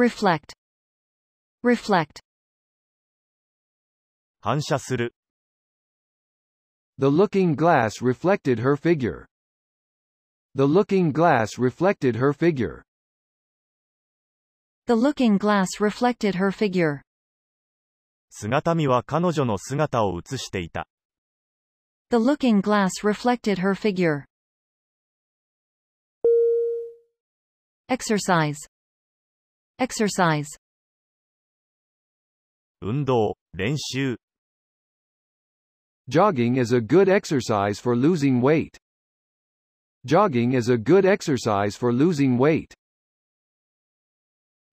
reflect, reflect, 反射する。 The looking glass reflected her figure. The looking glass reflected her figure. the looking glass reflected her figure. 姿見は彼女の姿を映していた。 The looking glass reflected her figure. Exercise, exercise, 運動、練習。 Jogging is a good exercise for losing weight. Jogging is a good exercise for losing weight.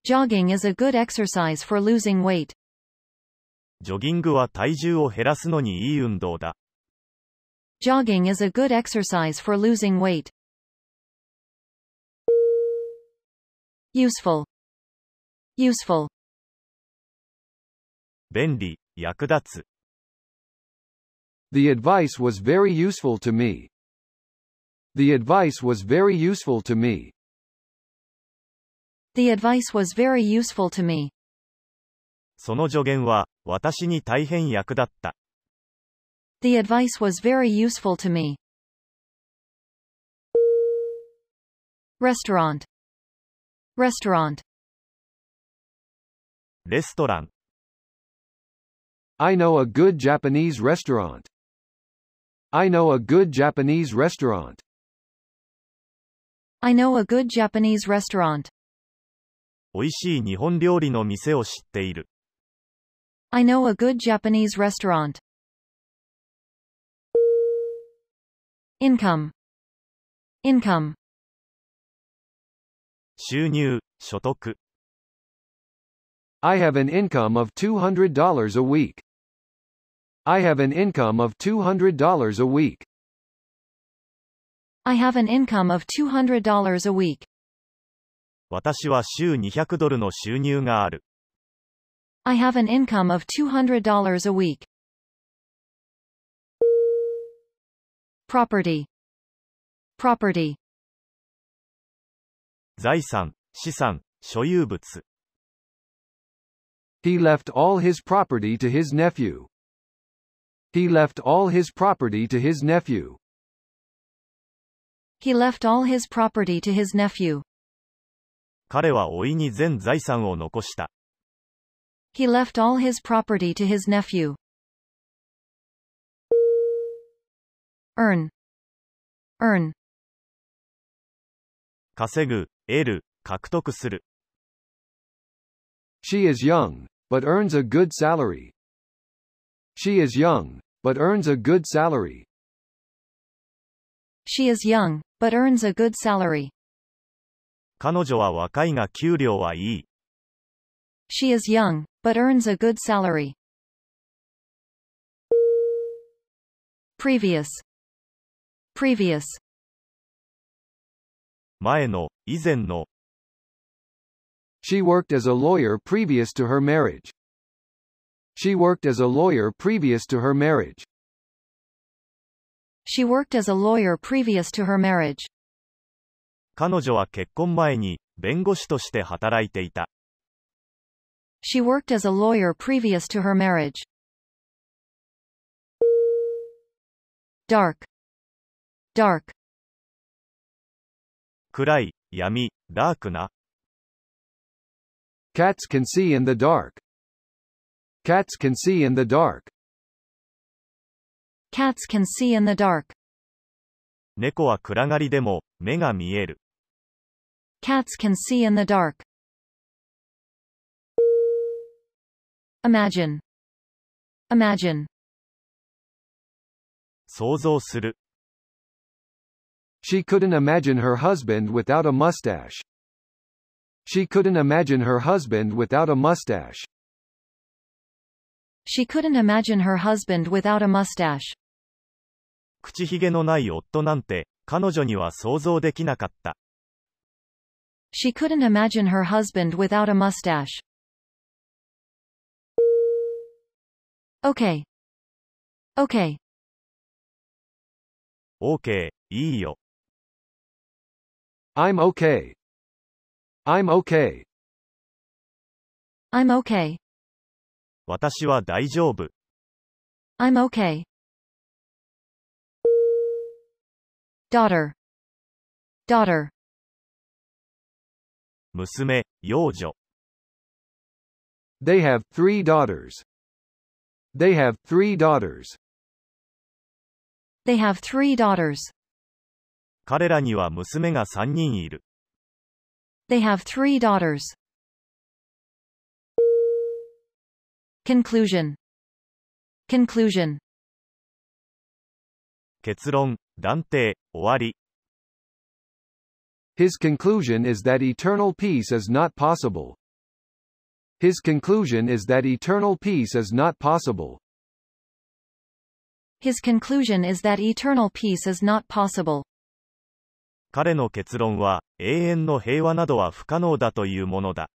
jogging is a good exercise for losing weight. ジョギングは体重を減らすのにいい運動だ。 Jogging is a good exercise for losing weight. Useful, useful, 便利、役立つ。 The advice was very useful to me. The advice was very useful to me. The advice was very useful to me. その助言は、私に大変役立った。 The advice was very useful to me. Restaurant, restaurant, レストラン。 I know a good Japanese restaurant. I know a good Japanese restaurant. I know a good Japanese restaurant. 美味しい日本料理の店を知っている。 I know a good Japanese restaurant. Income, income, 収入、所得。 I have an income of $200 a week. I have an income of $200 a week. I have an income of $200 a week. 私は週200ドルの収入がある。 I have an income of $200 a week. Property, property, 財産、資産、所有物。 he left all his property to his nephew. He left all his property to his nephew. He left all his property to his nephew. 彼は甥に全財産を残した。He left all his property to his nephew. earn, earn. 稼ぐ、得る、獲得する。She is young, but earns a good salary. She is young, but earns a good salary. she is young, but earns a good salary. 彼女は若いが給料はいい。 She is young, but earns a good salary. Previous, previous, 前の、以前の、 She worked as a lawyer previous to her marriage. She worked as a lawyer previous to her marriage. she worked as a lawyer previous to her marriage. 彼女は結婚前に、弁護士として働いていた。 She worked as a lawyer previous to her marriage. Dark, dark, 暗い、闇、ダークな。 Cats can see in the dark. Cats can see in the dark. cats can see in the dark. 猫は暗がりでも、目が見える。 Cats can see in the dark. Imagine, imagine, 想像する。 She couldn't imagine her husband without a mustache. She couldn't imagine her husband without a mustache. she couldn't imagine her husband without a mustache. 口ひげのない夫なんて、彼女には想像できなかった。She couldn't imagine her husband without a mustache. Okay. Okay. OK、いいよ。I'm okay. I'm okay. I'm okay. 私は大丈夫。I'm okay. Daughter. Daughter. 娘、幼女。They have three daughters. They have three daughters. They have three daughters. 彼らには娘が3人いる。They have three daughters. Conclusion. Conclusion. 結論、断定、終わり。 His conclusion is that eternal peace is not possible. His conclusion is that eternal peace is not possible. His conclusion is that eternal peace is not possible. 彼の結論は、永遠の平和などは不可能だというものだ。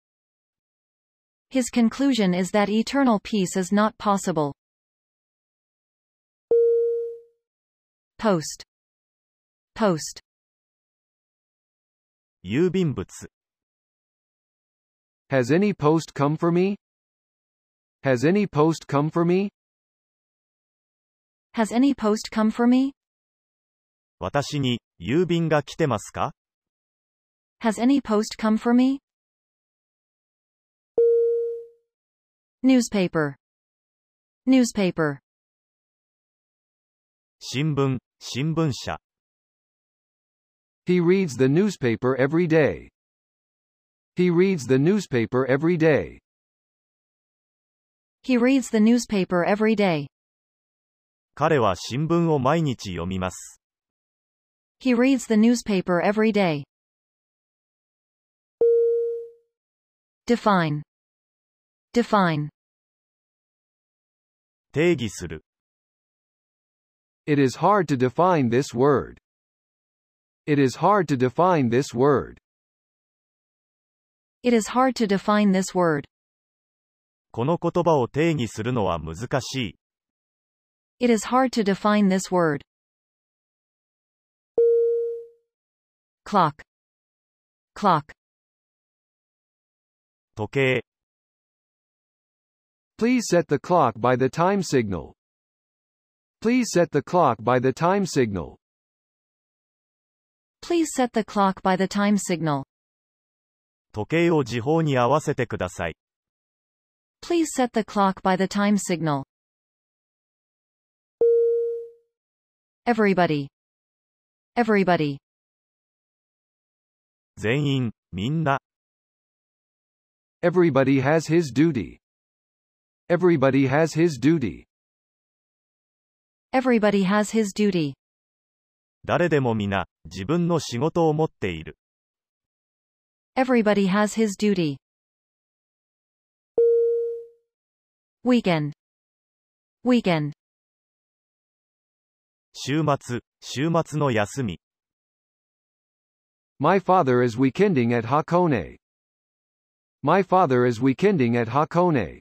His conclusion is that eternal peace is not possible. Post. Post. 郵便物。Has any post come for me? Has any post come for me? Has any post come for me? 私に、郵便が来てますか Has any post come for me? Newspaper. Newspaper. 新聞、新聞社。He reads the newspaper every day. He reads the newspaper every day. He reads the newspaper every day. 彼は新聞を毎日読みます。He reads the newspaper every day. Define. Define. 定義する。 It is hard to define this word. It is hard to define this word. It is hard to define this word. この言葉を定義するのは難しい。 It is hard to define this word. Clock. Clock. 時計、Please set the clock by the time signal. Please set the clock by the time signal. Please set the clock by the time signal. 時計を時報に合わせてください。Please set the clock by the time signal. Everybody. Everybody. 全員、みんな、Everybody has his duty. Everybody has his duty. Everybody has his duty. 誰でも皆、自分の仕事を持っている。Everybody has his duty. Weekend. Weekend. 週末、週末の休み。My father is weekending at Hakone. My father is weekending at Hakone.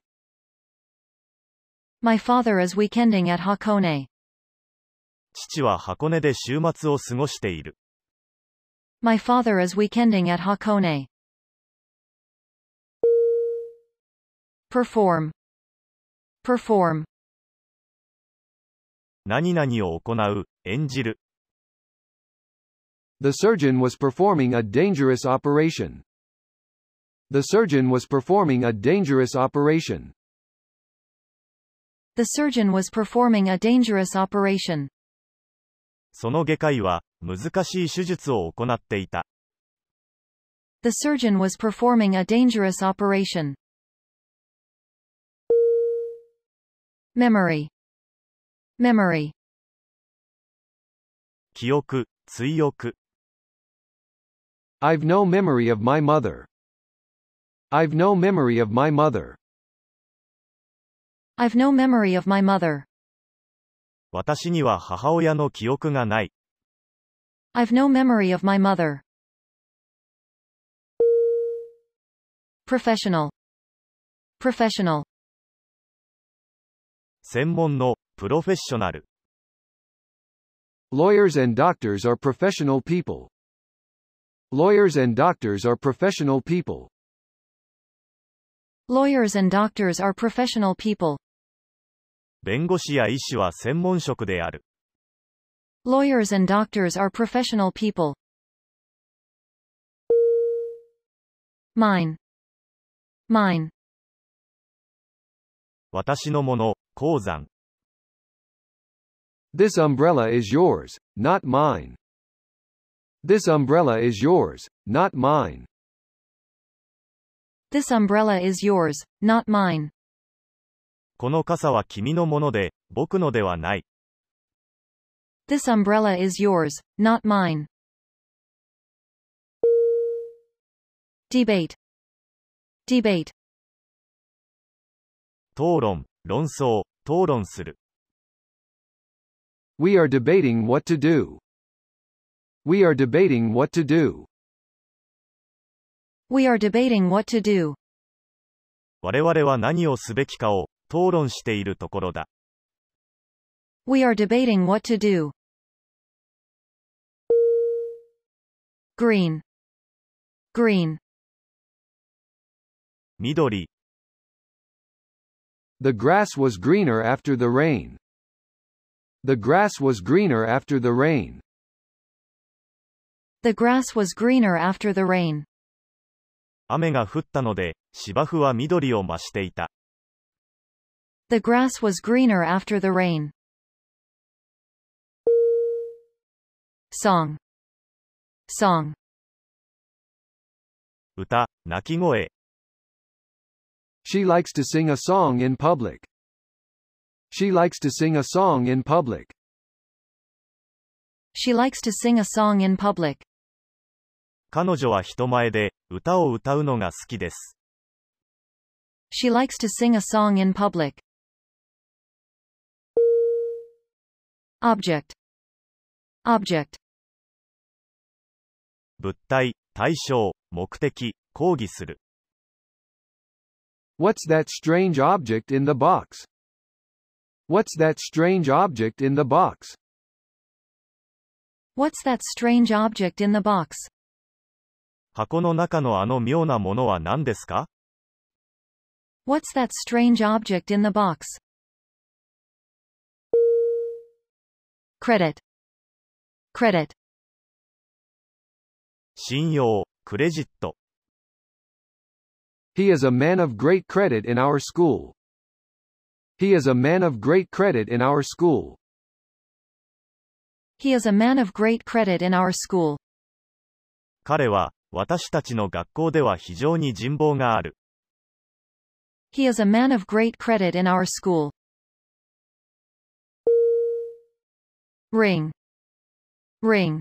My father is weekending at Hakone. 父は箱根で週末を過ごしている。My father is weekending at Hakone. Perform. Perform. 何々を行う、演じる。The surgeon was performing a dangerous operation. The surgeon was performing a dangerous operation. The surgeon was performing a dangerous operation. その外科医は、難しい手術を行っていた。 The surgeon was performing a dangerous operation. Memory. Memory. 記憶、追憶。 I've no memory of my mother. I've no memory of my mother. I've no memory of my mother. 私には母親の記憶がない。 I've no memory of my mother. Professional. Professional. 専門の、プロフェッショナル。 Lawyers and doctors are professional people. Lawyers and doctors are professional people. Lawyers and doctors are professional people. 弁護士や医師は専門職である。 Lawyers and doctors are professional people. Mine. Mine. 私のもの、鉱山。 This umbrella is yours, not mine. This umbrella is yours, not mine. This umbrella is yours, not mine. この傘は君のもので、僕のではない。 This umbrella is yours, not mine. Debate. Debate. 討論、論争、討論する。 We are debating what to do. We are debating what to do. We are debating what to do. 我々は何をすべきかを、討論しているところだ。 We are debating what to do. Green. Green. 緑、 The grass was greener after the rain. The grass was greener after the rain. The grass was greener after the rain. 雨が降ったので、芝生は緑を増していた。 The grass was greener after the rain. Song. Song. 歌、鳴き声、 She likes to sing a song in public. She likes to sing a song in public. She likes to sing a song in public. 彼女は人前で、歌を歌うのが好きです。She likes to sing a song in public. Object. Object. 物体、対象、目的、抗議する。What's that strange object in the box? What's that strange object in the box? What's that strange object in the box? 箱の中のあの妙なものは何ですか What's that strange object in the box? Credit. Credit. 信用、クレジット。He is a man of great credit in our school. He is a man of great credit in our school. He is a man of great credit in our school. 彼は、私たちの学校では非常に人望がある。He is a man of great credit in our school. Ring. Ring.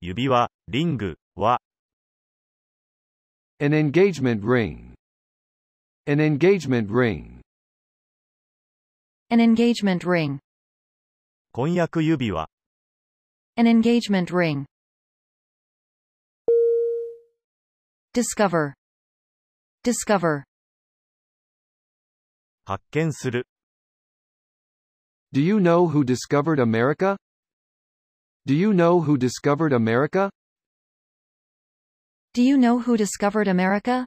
指輪、リング、は、An engagement ring. An engagement ring. An engagement ring. 婚約指輪。An engagement ring. Discover. Discover. 発見する。Do you know who discovered America? Do you know who discovered America? Do you know who discovered America?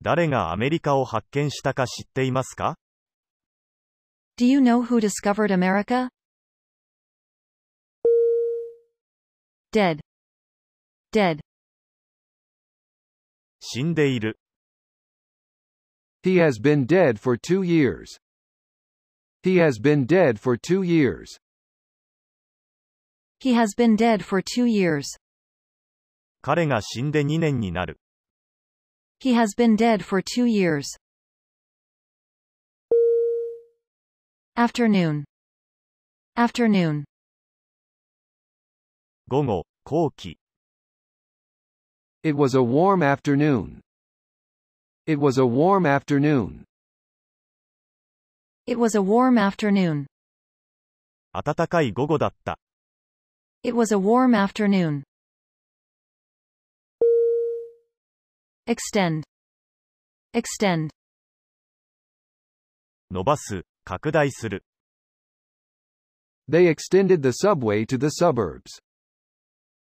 誰がアメリカを発見したか知っていますか Do you know who discovered America? Dead. Dead. 死んでいる。 He has been dead for two years. He has been dead for two years. He has been dead for two years. 彼が死んで2年になる。 He has been dead for two years. Afternoon. Afternoon. 午後、後期。 It was a warm afternoon. It was a warm afternoon. It was a warm afternoon. 暖かい午後だった。 It was a warm afternoon. Extend. Extend. 伸ばす、拡大する。 They extended the subway to the suburbs.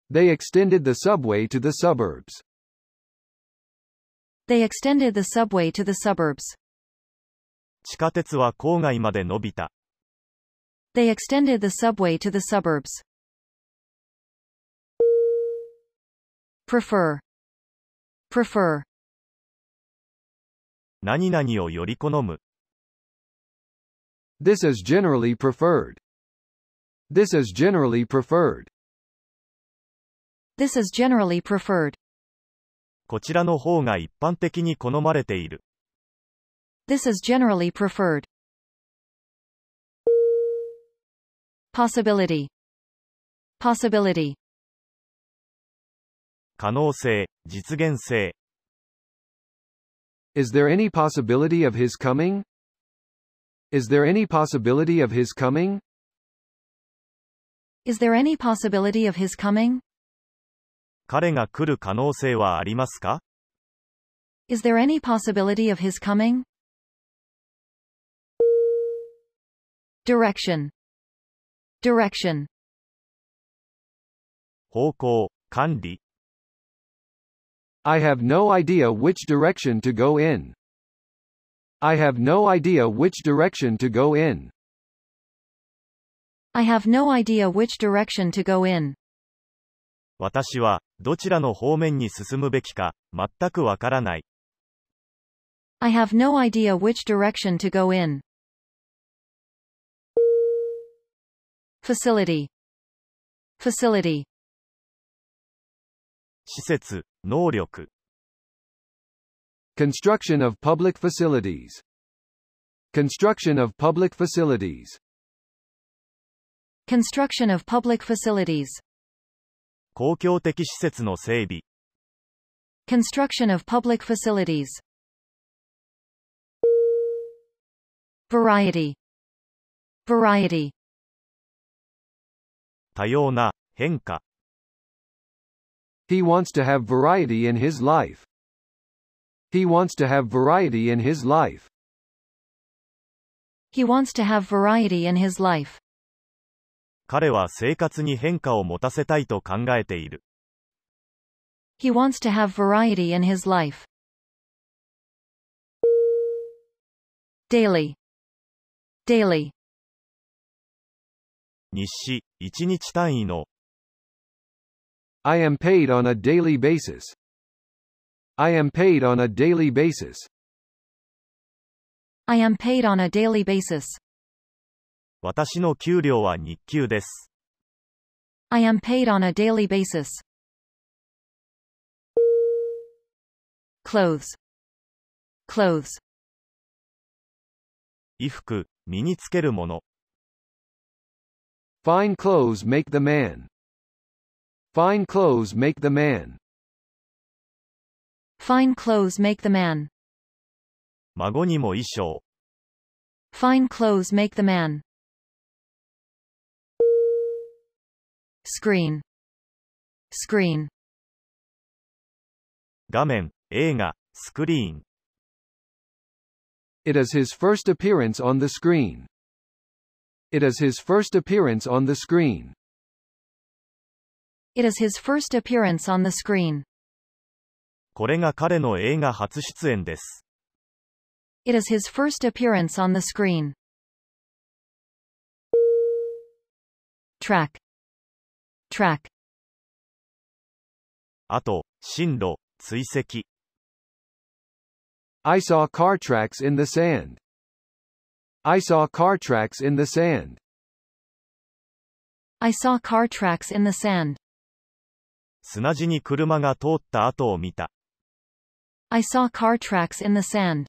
They extended the subway to the suburbs. They extended the subway to the suburbs. 地下鉄は郊外まで伸びた。 They extended the subway to the suburbs. Prefer. Prefer. 何々をより好む。 This is generally preferred. This is generally preferred. This is generally preferred. こちらの方が一般的に好まれている。 This is generally preferred. Possibility. Possibility. 可能性、実現性。 Is there any possibility of his coming? Is there any possibility of his coming? Is there any possibility of his coming? 彼が来る可能性はありますか Is there any possibility of his coming? Direction. Direction. 方向、管理。 I have no idea which direction to go in. I have no idea which direction to go in. I have no idea which direction to go in. 私は、 どちらの方面に進むべきか、全くわからない。I have no idea which direction to go in. Facility. Facility. 施設、能力。Construction of public facilities. Construction of public facilities. Construction of public facilities. 公共的施設の整備。 Construction of public facilities. Variety. Variety. 多様な、変化。 He wants to have variety in his life. He wants to have variety in his life. He wants to have variety in his life. 彼は生活に変化を持たせたいと考えている。He wants to have variety in his life. Daily. Daily. 日誌、1日単位の、I am paid on a daily basis. I am paid on a daily basis. I am paid on a daily basis. 私の給料は日給です。I am paid on a daily basis. Clothes. Clothes. 衣服、身につけるもの。Fine clothes make the man. Fine clothes make the man. Fine clothes make the man. 孫にも衣装。Fine clothes make the man. Screen. Screen. 画面、映画、スクリーン。 It is his first appearance on the screen. It is his first appearance on the screen. It is his first appearance on the screen. これが彼の映画初出演です。 It is his first appearance on the screen. Track. Track. あと、進路、追跡。I saw car tracks in the sand. I saw car tracks in the sand. I saw car tracks in the sand. 砂地に車が通った後を見た。I saw car tracks in the sand.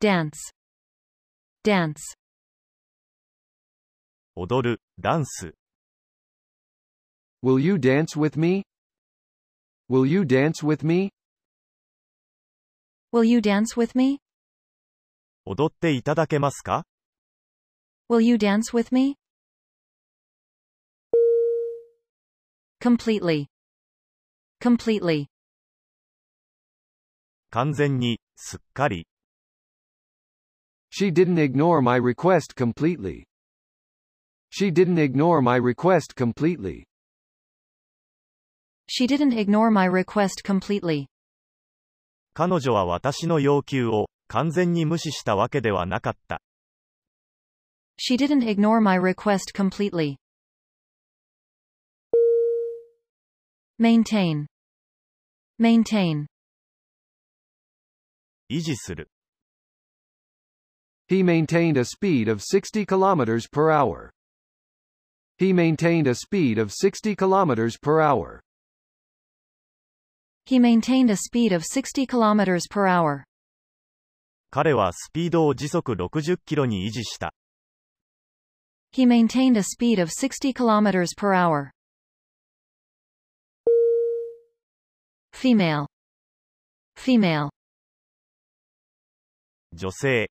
Dance. Dance. 踊る、ダンス。 Will you dance with me? Will you dance with me? Will you dance with me? 踊っていただけますか Will you dance with me? Completely. Completely. 完全に、すっかり。 She didn't ignore my request completely. She didn't ignore my request completely. She didn't ignore my request completely. 彼女は私の要求を完全に無視したわけではなかった。 She didn't ignore my request completely. Maintain. Maintain. 維持する。 He maintained a speed of 60 kilometers per hour. He maintained a speed of 60 kilometers per hour. He maintained a speed of 60 kilometers per hour. 彼はスピードを時速60キロに維持した。 He maintained a speed of 60 kilometers per hour. Female. Female. 女性、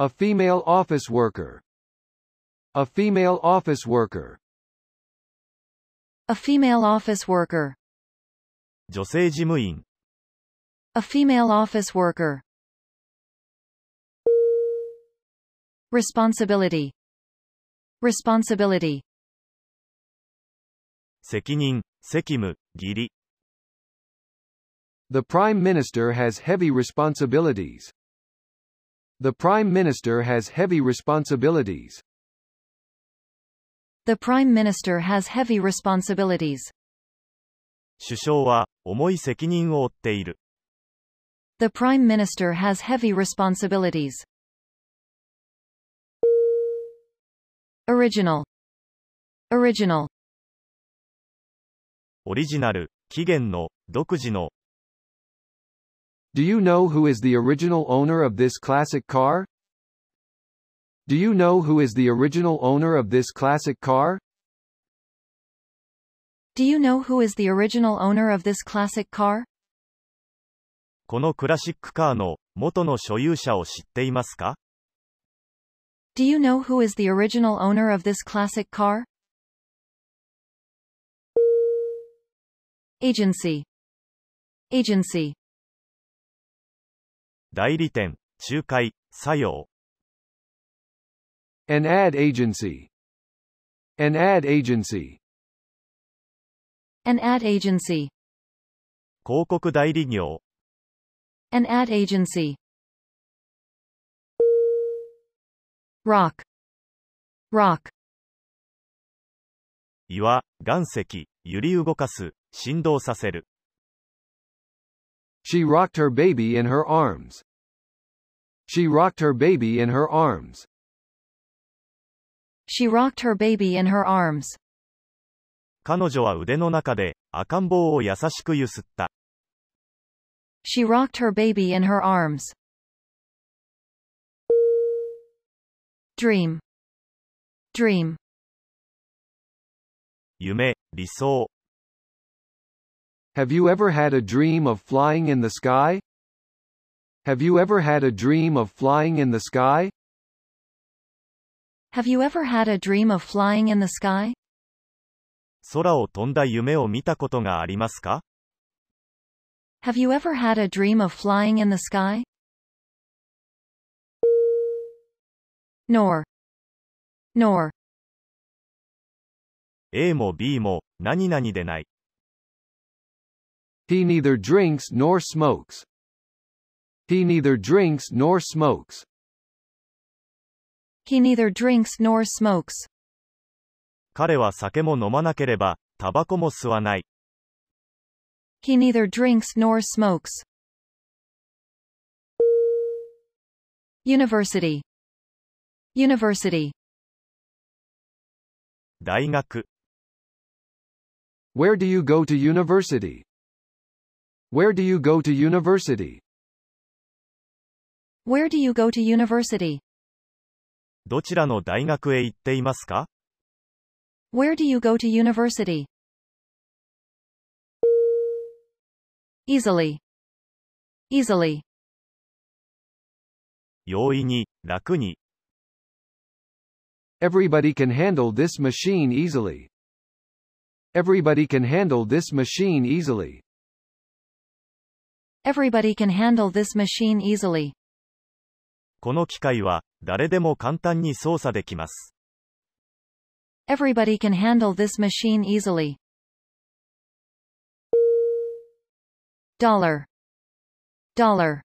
A female office worker. A female office worker. A female office worker. 女性事務員、 A female office worker. Responsibility. Responsibility. 責任、責務、義理。 The Prime Minister has heavy responsibilities. The Prime Minister has heavy responsibilities. The Prime Minister has heavy responsibilities. 首相は重い責任を負っている。 The Prime Minister has heavy responsibilities. Original. Original. オリジナル、起源の、独自の、 Do you know who is the original owner of this classic car? Do you know who is the original owner of this classic car? Do you know who is the original owner of this classic car? このクラシックカーの元の所有者を知っていますか Do you know who is the original owner of this classic car? Agency. Agency. 代理店、仲介、作用。An ad agency. An ad agency. An ad agency. 広告代理業、 An ad agency. Rock. Rock. 岩、岩石、揺り動かす、振動させる。 She rocked her baby in her arms. She rocked her baby in her arms. She rocked her baby in her arms. 彼女は腕の中で赤ん坊を優しくゆすった。 She rocked her baby in her arms. Dream. Dream. 夢、理想。 Have you ever had a dream of flying in the sky? Have you ever had a dream of flying in the sky? Have you ever had a dream of flying in the sky? 空を飛んだ夢を見たことがありますか Have you ever had a dream of flying in the sky? Nor. Nor. A も B も、何々でない。 He neither drinks nor smokes. He neither drinks nor smokes. He neither drinks nor smokes. 彼は酒も飲まなければ、タバコも吸わない。 He neither drinks nor smokes. University. University. 大学、 Where do you go to university? Where do you go to university? Where do you go to university? どちらの大学へ行っていますか Where do you go to university? Easily. Easily. 容易に、楽に、Everybody can handle this machine easily. Everybody can handle this machine easily. Everybody can handle this machine easily. この機械は、誰でも簡単に操作できます。Everybody can handle this machine easily. dollar dollar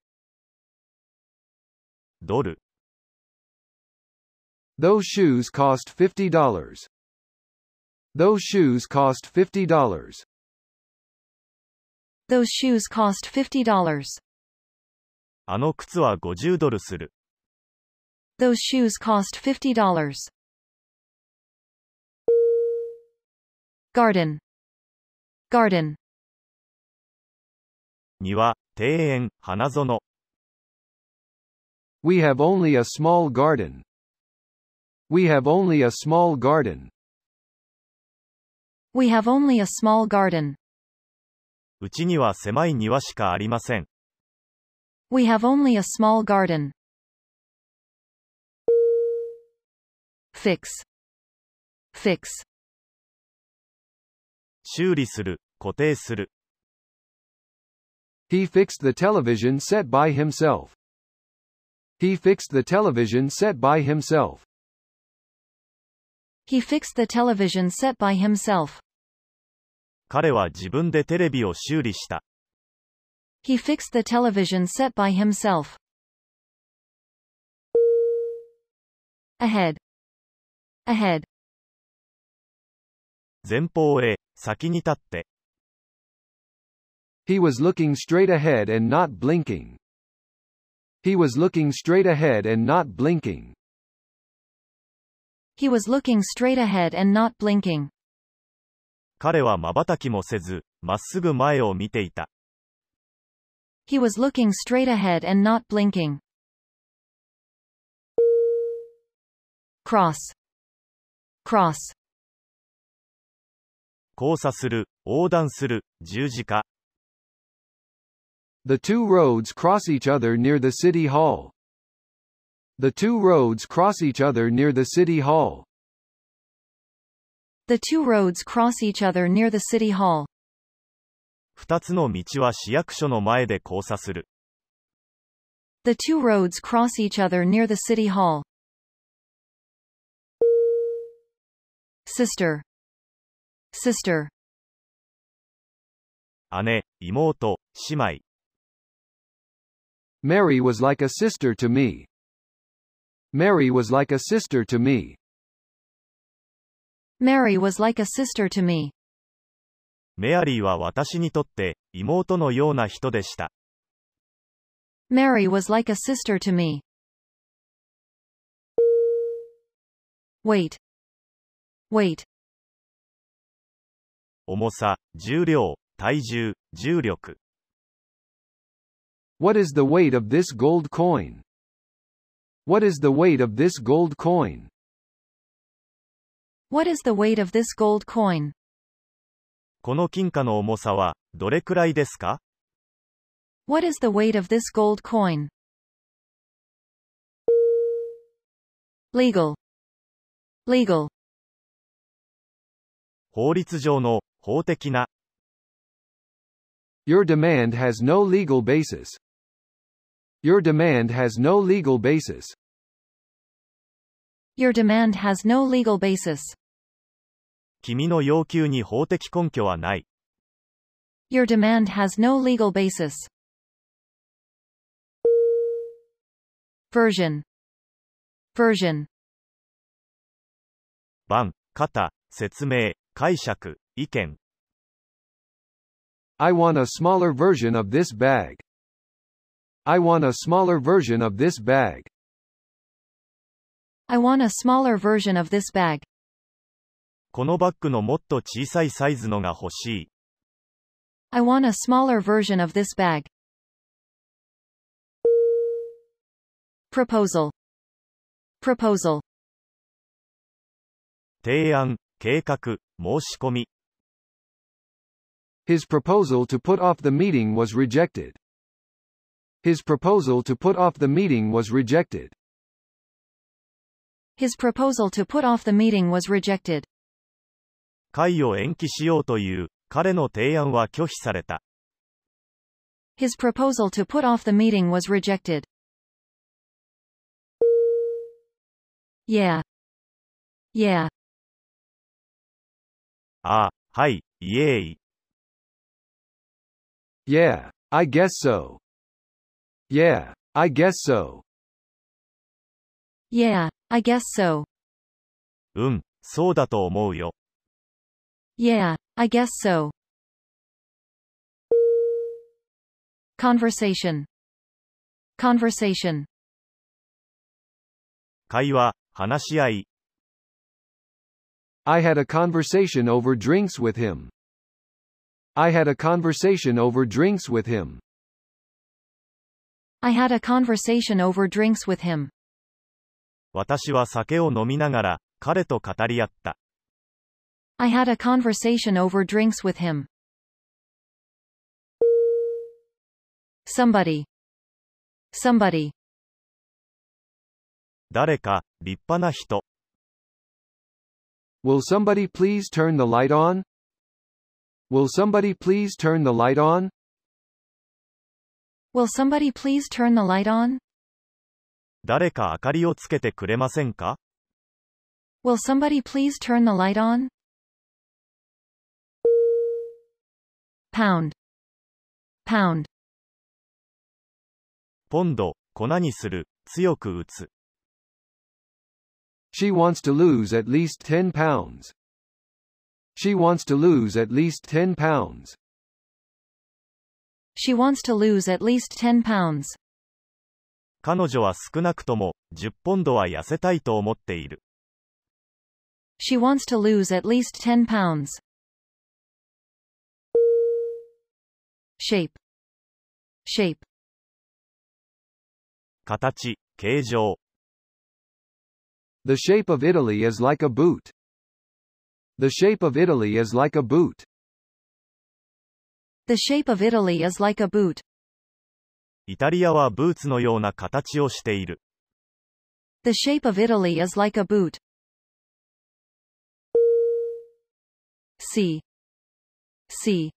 ドル Those shoes cost fifty dollars. Those shoes cost fifty dollars. Those shoes cost fifty dollars. あの靴は50ドルする。Those shoes cost $50. Garden, garden, 庭、庭園、花園。 We have only a small garden. We have only a small garden. we have only a small garden. うちには狭い庭しかありません。 We have only a small garden. Fix, fix, 修理する、固定する。 He fixed the television set by himself. He fixed the television set by himself. he fixed the television set by himself. 彼は自分でテレビを修理した。 He fixed the television set by himself. Ahead. Ahead. 前方へ、先に立って。 He was looking straight ahead and not blinking. He was looking straight ahead and not blinking. He was looking straight ahead and not blinking. 彼は瞬きもせず、まっすぐ前を見ていた。 He was looking straight ahead and not blinking. Cross. Cross. 交差する、横断する、十字架。The two roads cross each other near the city hall. The two roads cross each other near the city hall. The two roads cross each other near the city hall. 二つの道は市役所の前で交差する。The two roads cross each other near the city hall. Sister. Sister. 姉、妹、姉妹。Mary was like a sister to me. Mary was like a sister to me. Mary was like a sister to me. メアリーは私にとって、妹のような人でした。Mary was like a sister to me. Weight. Weight. 重さ、重量、体重、重力。What is the weight of this gold coin? What is the weight of this gold coin? What is the weight of this gold coin? この金貨の重さは、どれくらいですか What is the weight of this gold coin? Legal. Legal. 法律上の、法的な、Your demand has no legal basis. Your demand has no legal basis. Your demand has no legal basis. 君の要求に法的根拠はない。Your demand has no legal basis. Version. Version. 版、型、説明、解釈、意見。I want a smaller version of this bag. I want a smaller version of this bag. I want a smaller version of this bag. このバッグのもっと小さいサイズのが欲しい。I want a smaller version of this bag. Proposal. Proposal. 提案、計画、申し込み。 His proposal to put off the meeting was rejected. His proposal to put off the meeting was rejected. His proposal to put off the meeting was rejected. 会を延期しようという、彼の提案は拒否された。 His proposal to put off the meeting was rejected. Yeah. Yeah. ああ、はい、イエーイ。Yeah, I guess so. Yeah, I guess so. Yeah, I guess so. うん、そうだと思うよ。Yeah, I guess so. Conversation. Conversation. 会話、話し合い。I had a conversation over drinks with him. I had a conversation over drinks with him. I had a conversation over drinks with him. 私は酒を飲みながら、彼と語り合った。 I had a conversation over drinks with him. Somebody. Somebody. 誰か、立派な人。 Will somebody please turn the light on? Will somebody please turn the light on? Will somebody please turn the light on? 誰か明かりをつけてくれませんか Will somebody please turn the light on? Pound. Pound. ポンド、粉にする、強く打つ。She wants to lose at least 10 pounds. She wants to lose at least 10 pounds. She wants to lose at least 10 pounds. 彼女は少なくとも、10ポンドは痩せたいと思っている。She wants to lose at least 10 pounds. Shape. Shape. 形、形状。The shape of Italy is like a boot. The shape of Italy is like a boot. The shape of Italy is like a boot. the shape of Italy is like a boot. Sea Sea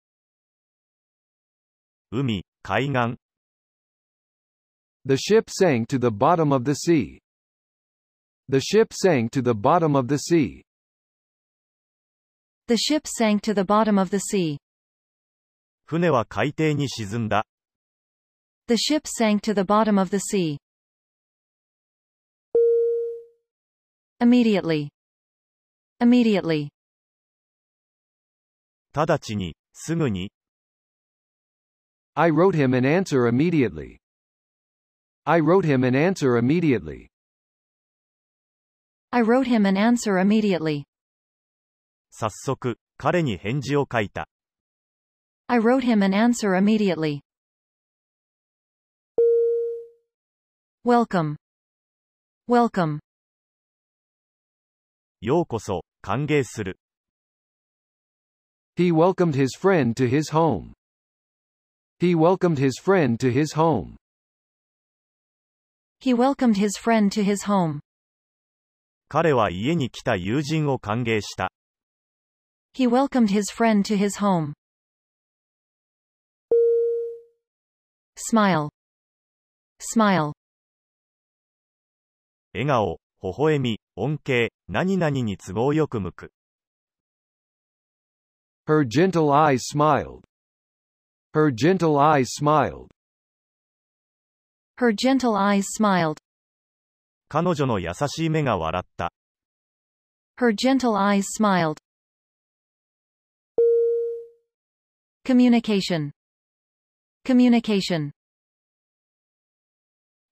海、海岸。The ship sank to the bottom of the sea. The ship sank to the bottom of the sea. The ship sank to the bottom of the sea. 船は海底に沈んだ。 The ship sank to the bottom of the sea. Immediately. Immediately. 直ちに、すぐに。 I wrote him an answer immediately. I wrote him an answer immediately. I wrote him an answer immediately. 早速、彼に返事を書いた。 I wrote him an answer immediately. Welcome. Welcome. ようこそ、歓迎する。 He welcomed his friend to his home. He welcomed his friend to his home. He welcomed his friend to his home. 彼は家に来た友人を歓迎した。He welcomed his friend to his home. Smile. Smile. 笑顔、微笑み、恩恵、何々に都合よく向く。Her gentle eyes smiled. Her gentle eyes smiled. Her gentle eyes smiled. 彼女の優しい目が笑った。 Her gentle eyes smiled. Communication. Communication.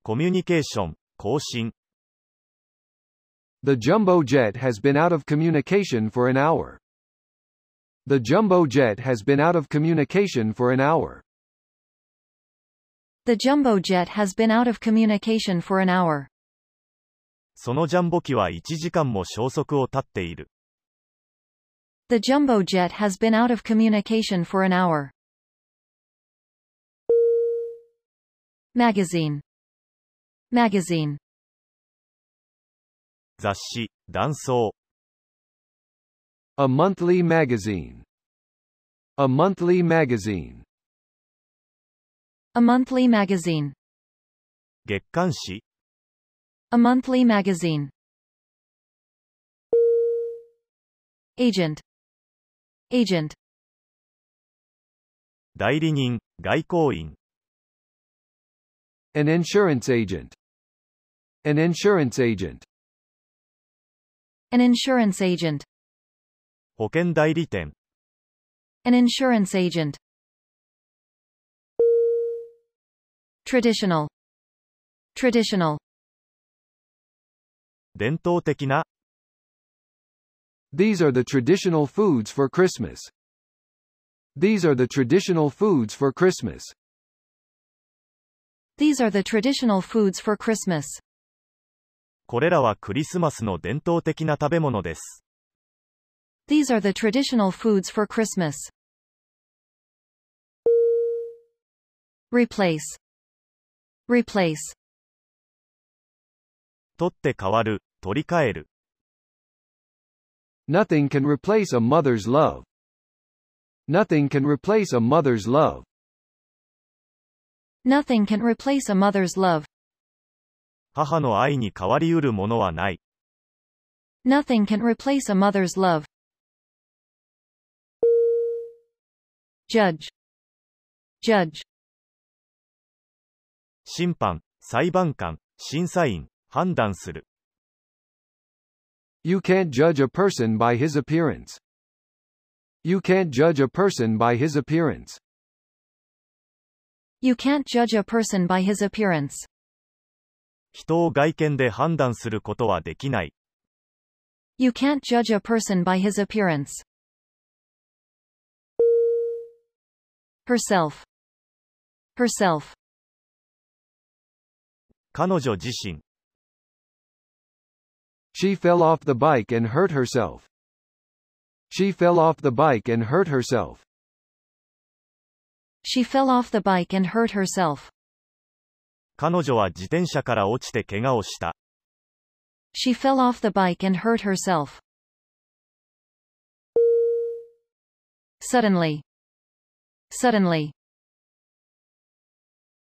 コミュニケーション、交信。 The jumbo jet has been out of communication for an hour. The jumbo jet has been out of communication for an hour. The jumbo jet has been out of communication for an hour. そのジャンボ機は1時間も消息を絶っている。The jumbo jet has been out of communication for an hour. Magazine. Magazine. 雑誌、断層。A monthly magazine. A monthly magazine. A monthly magazine. 月刊誌。A monthly magazine. Agent. Agent. 代理人、 外交員 An insurance agent. An insurance agent. An insurance agent. 保険代理店 An insurance agent. Traditional. Traditional. 伝統的な These are the traditional foods for Christmas. These are the traditional foods for Christmas. These are the traditional foods for Christmas. これらはクリスマスの伝統的な食べ物です。These are the traditional foods for Christmas. Replace. Replace. 取って代わる、取り替える。Nothing can replace a mother's love. Nothing can replace a mother's love. Nothing can replace a mother's love. 母の愛に代わりうるものはない。Nothing can replace a mother's love. Judge. Judge. 審判、裁判官、審査員、判断する。You can't judge a person by his appearance. You can't judge a person by his appearance. You can't judge a person by his appearance. 人を外見で判断することはできない。 You can't judge a person by his appearance. Herself. Herself. 彼女自身、 She fell off the bike and hurt herself. She fell off the bike and hurt herself. She fell off the bike and hurt herself. 彼女は自転車から落ちて怪我をした。 She fell off the bike and hurt herself. Suddenly. Suddenly.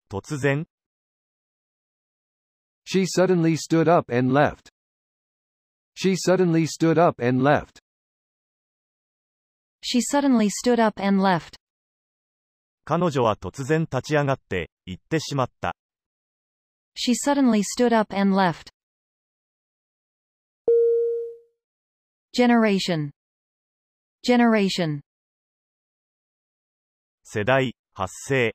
突然、 She suddenly stood up and left. She suddenly stood up and left. She suddenly stood up and left. 彼女は突然立ち上がって、行ってしまった。 She suddenly stood up and left. Generation. Generation. 世代、発生、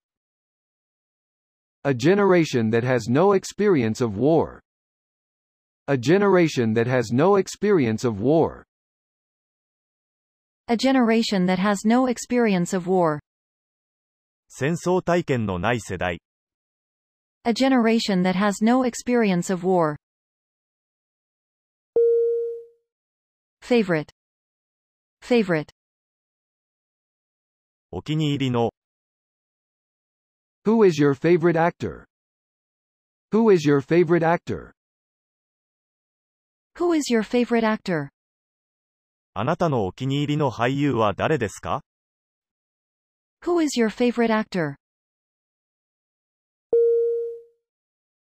A generation that has no experience of war. A generation that has no experience of war. A generation that has no experience of war. 戦争体験のない世代、 A generation that has no experience of war. Favorite. Favorite. お気に入りの、 Who is your favorite actor? Who is your favorite actor? Who is your favorite actor? あなたのお気に入りの俳優は誰ですか Who is your favorite actor?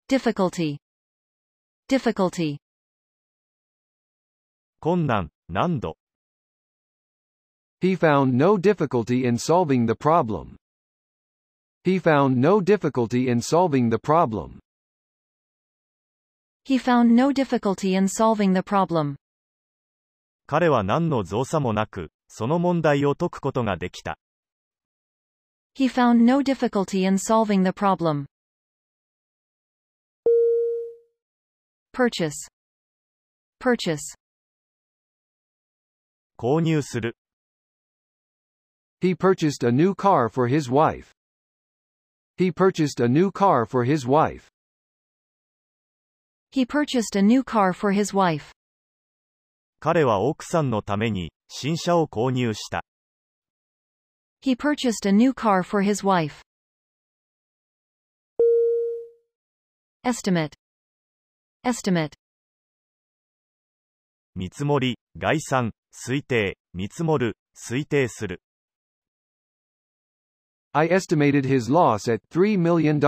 Difficulty. Difficulty. 困難、難度。 He found no difficulty in solving the problem. He found no difficulty in solving the problem. He found no difficulty in solving the problem. 彼は何の造作もなく、その問題を解くことができた。 He found no difficulty in solving the problem. Purchase. Purchase. 購入する。 He purchased a new car for his wife. He purchased a new car for his wife. He purchased a new car for his wife. 彼は奥さんのために、新車を購入した。He purchased a new car for his wife. Estimate. Estimate. 見積もり、概算、推定、見積もる、推定する。I estimated his loss at $3 million.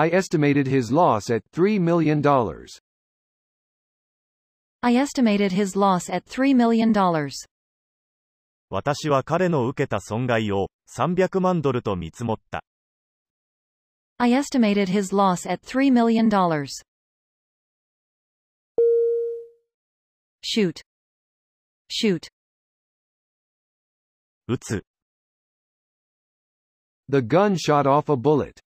I estimated his loss at $3 million. I estimated his loss at $3 million. 私は彼の受けた損害を300万ドルと見積もった。I estimated his loss at $3 million. Shoot. Shoot. 撃つ。The gun shot off a bullet.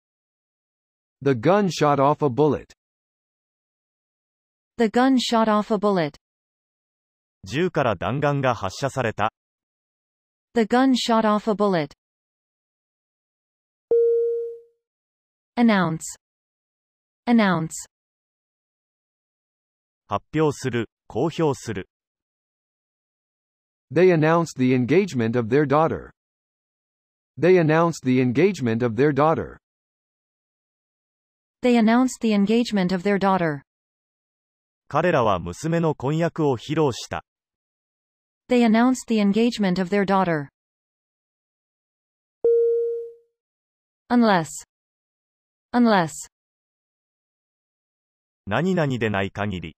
The gun shot off a bullet. The gun shot off a bullet. 銃から弾丸が発射された。 The gun shot off a bullet. Announce. Announce. 発表する、公表する。 They announced the engagement of their daughter. They announced the engagement of their daughter. They announced the engagement of their daughter. 彼らは娘の婚約を披露した。 They announced the engagement of their daughter. Unless. Unless. 何々でない限り。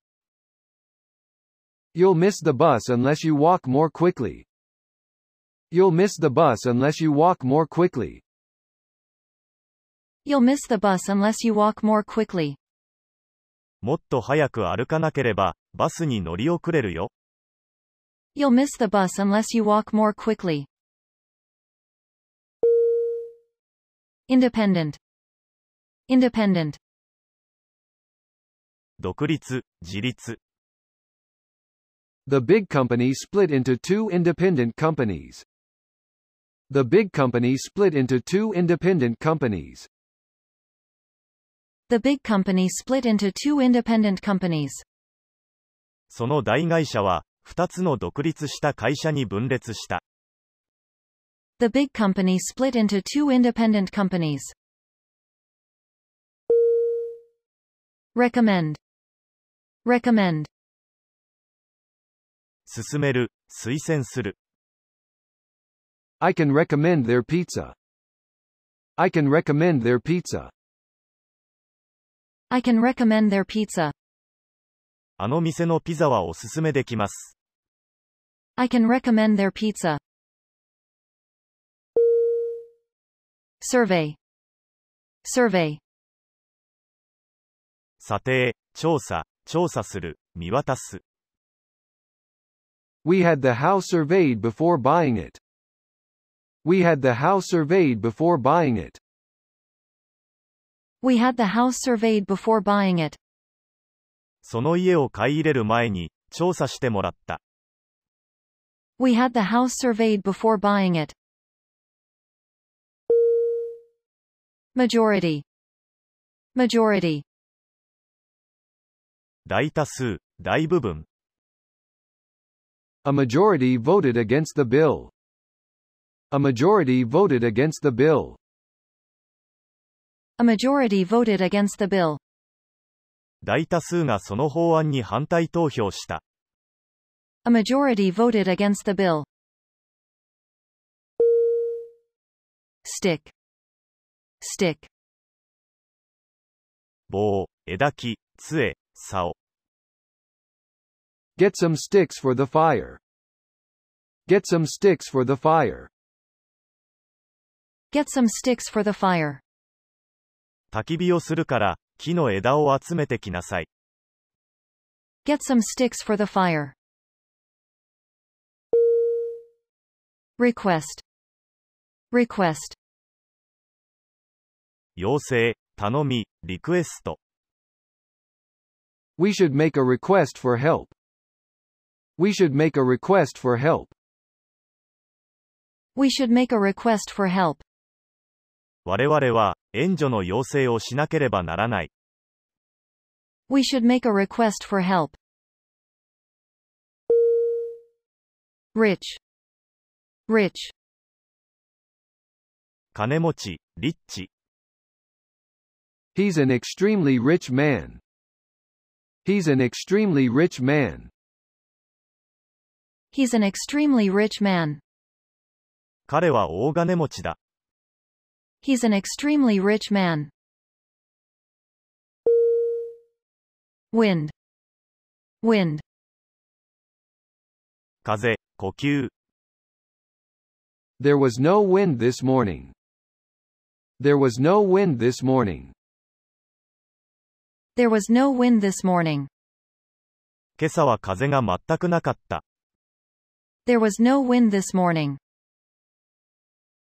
You'll miss the bus unless you walk more quickly. You'll miss the bus unless you walk more quickly. You'll miss the bus unless you walk more quickly. もっと早く歩かなければ、バスに乗り遅れるよ。 You'll miss the bus unless you walk more quickly. Independent. Independent. 独立、自立。 The big company split into two independent companies. The big company split into two independent companies. The big company split into two independent companies. その大会社は、二つの独立した会社に分裂した。 The big company split into two independent companies. Recommend. Recommend. 進める、推薦する。 I can recommend their pizza. I can recommend their pizza. I can recommend their pizza. あの店のピザはおすすめできます。 I can recommend their pizza. Survey. Survey. 査定、調査、調査する、見渡す。 We had the house surveyed before buying it. We had the house surveyed before buying it. We had the house surveyed before buying it. その家を買い入れる前に、調査してもらった。 We had the house surveyed before buying it. Majority. Majority. 大多数、大部分。 A majority voted against the bill. A majority voted against the bill. A majority voted against the bill. 大多数がその法案に反対投票した。 A majority voted against the bill. Stick. Stick. 棒、枝木、杖、竿。 Get some sticks for the fire. Get some sticks for the fire. Get some sticks for the fire. 焚き火をするから、木の枝を集めてきなさい。Get some sticks for the fire. Request. Request. 要請、頼み、リクエスト。We should make a request for help. We should make a request for help. We should make a request for help. 我々は、援助の要請をしなければならない。We should make a request for help. Rich. Rich. 金持ち、リッチ。He's an extremely rich man. He's an extremely rich man. He's an extremely rich man. 彼は大金持ちだ。He's an extremely rich man. Wind. Wind. 風、呼吸。 There was no wind this morning. There was no wind this morning. There was no wind this morning. 今朝は風が全くなかった。 There was no wind this morning.